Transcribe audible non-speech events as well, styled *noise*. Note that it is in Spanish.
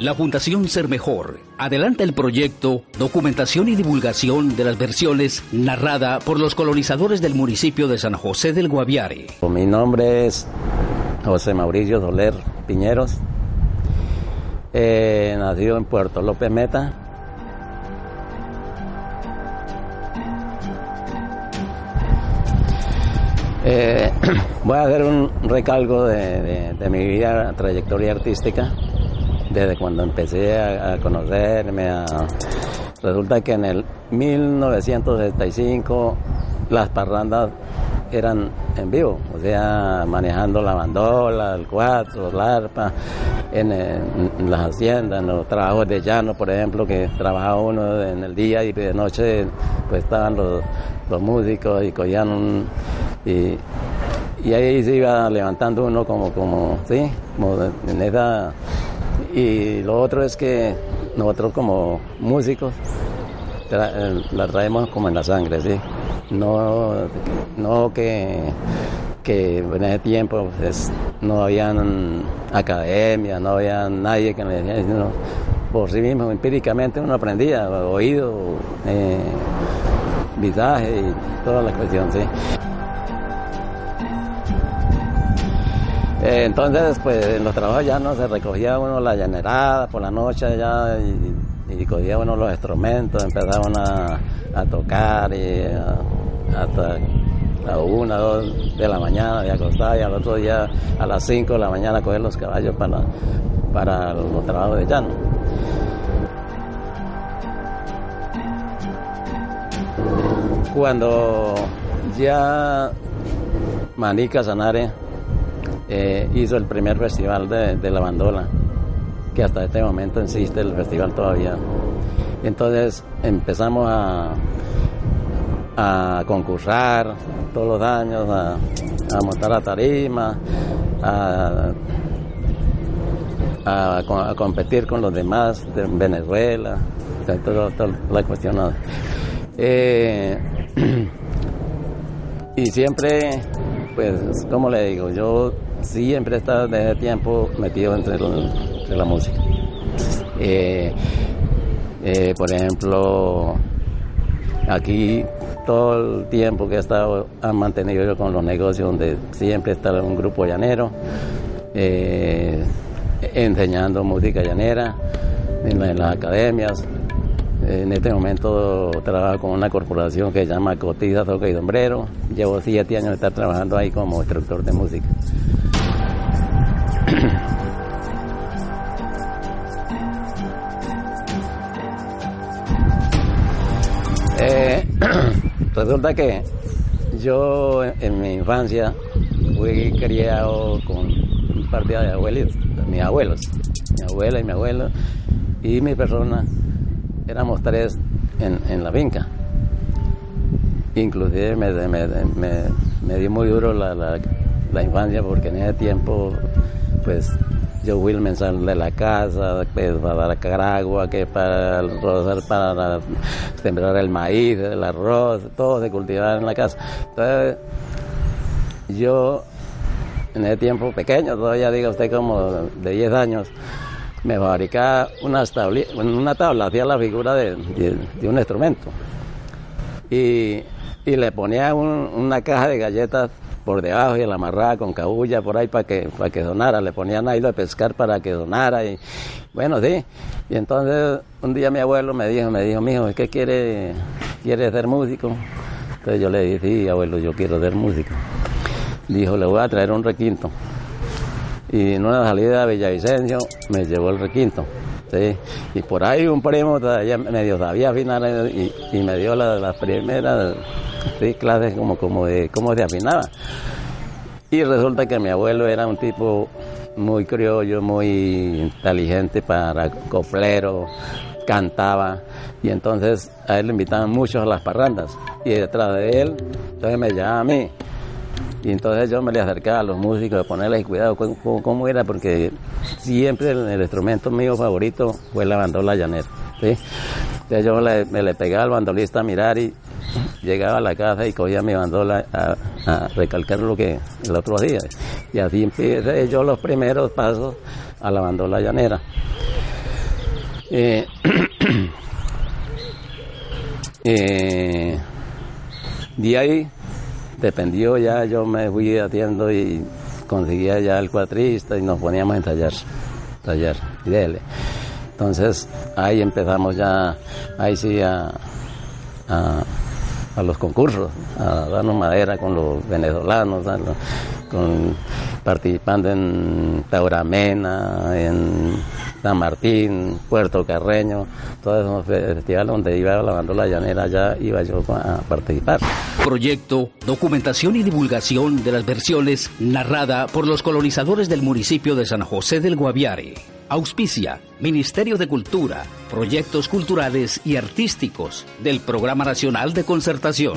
La Fundación Ser Mejor adelanta el proyecto Documentación y Divulgación de las versiones narrada por los colonizadores del municipio de San José del Guaviare. Mi nombre es José Mauricio Soler Piñeros, eh, nacido en Puerto López Meta. Eh, *clears throat* voy a hacer un recalco de, mi vida, trayectoria artística desde cuando empecé a, conocerme. Resulta que en el 1975 las parrandas eran en vivo, o sea, manejando la bandola, el cuatro, la arpa, en, en, las haciendas, en los trabajos de llano, por ejemplo, que trabajaba uno en el día y de noche pues estaban los, los músicos y cogían un... Y, y ahí se iba levantando uno como, como, sí, como en esa y lo otro es que nosotros como músicos tra la traemos como en la sangre, ¿sí? No, no que, que en ese tiempo pues, no habían academia, no había nadie que me decía, sino por sí mismo, empíricamente uno aprendía, oído, eh, visaje y toda la cuestión, ¿sí? Eh, entonces, pues en los trabajos ya no se recogía uno la llanerada por la noche ya y, cogía uno los instrumentos, empezaban a, tocar y hasta a una, dos de la mañana de acostar y al otro día a las cinco de la mañana coger los caballos para, para los trabajos de llano. Cuando ya Manica Sanare eh, hizo el primer festival de, la bandola, que hasta este momento existe el festival todavía. Entonces empezamos a, concursar todos los años, a, montar la tarima, a, a, competir con los demás de Venezuela, toda, toda la cuestión. Eh, *clears throat* y siempre, pues, como le digo, yo siempre he estado desde tiempo metido entre, la música. Eh, eh, por ejemplo, aquí todo el tiempo que he estado, han mantenido yo con los negocios donde siempre está un grupo llanero, eh, enseñando música llanera en, la, en, las academias. En este momento trabajo con una corporación que se llama Cotiza, Toca y Sombrero. Llevo siete años de estar trabajando ahí como instructor de música. Eh, *clears throat* resulta que yo en mi infancia fui criado con un par de abuelitos, mis abuelos, mi abuela y mi abuelo, y mi persona, éramos tres en, la finca. Inclusive me, dio muy duro la, infancia porque en ese tiempo, pues yo fui el mensal de la casa, pues, para dar agua, que para rosar, para sembrar el maíz, el arroz, todo se cultivaba en la casa. Entonces, yo en ese tiempo pequeño, todavía diga usted como de 10 años, me fabricaba una tabla, una tabla hacía la figura de, un instrumento. Y, y le ponía un, una caja de galletas por debajo y la amarraba con cabulla por ahí para que, para que donara. Le ponían ahí de pescar para que donara. Y bueno, sí. Y entonces un día mi abuelo me dijo, me dijo, mijo, ¿qué quiere, quiere ser músico? Entonces yo le dije, sí, abuelo, yo quiero ser músico. Dijo, le voy a traer un requinto. Y en una salida de Villavicencio me llevó el requinto. Sí. Y por ahí un primo todavía medio sabía afinar y, y me dio las la primeras sí, clases como, como de cómo se afinaba. Y resulta que mi abuelo era un tipo muy criollo, muy inteligente para coplero, cantaba y entonces a él le invitaban muchos a las parrandas y detrás de él entonces me llamaba a mí y entonces yo me le acercaba a los músicos a ponerles cuidado cómo, era porque siempre el, instrumento mío favorito fue la bandola llanera ¿sí? yo me le pegaba al bandolista a mirar y llegaba a la casa y cogía mi bandola a, recalcar lo que el otro día. Y así empecé yo los primeros pasos a la bandola llanera. Eh, *clears throat* eh, de ahí dependió ya, yo me fui haciendo y conseguía ya el cuatrista y nos poníamos en tallar, tallar, y dele. Entonces ahí empezamos ya, ahí sí a a los concursos, a darnos madera con los venezolanos, con, participando en Tauramena, en San Martín, Puerto Carreño, todos esos festivales donde iba la bandola llanera, ya iba yo a participar. Proyecto, documentación y divulgación de las versiones narrada por los colonizadores del municipio de San José del Guaviare. Auspicia Ministerio de Cultura, Proyectos Culturales y Artísticos del Programa Nacional de Concertación.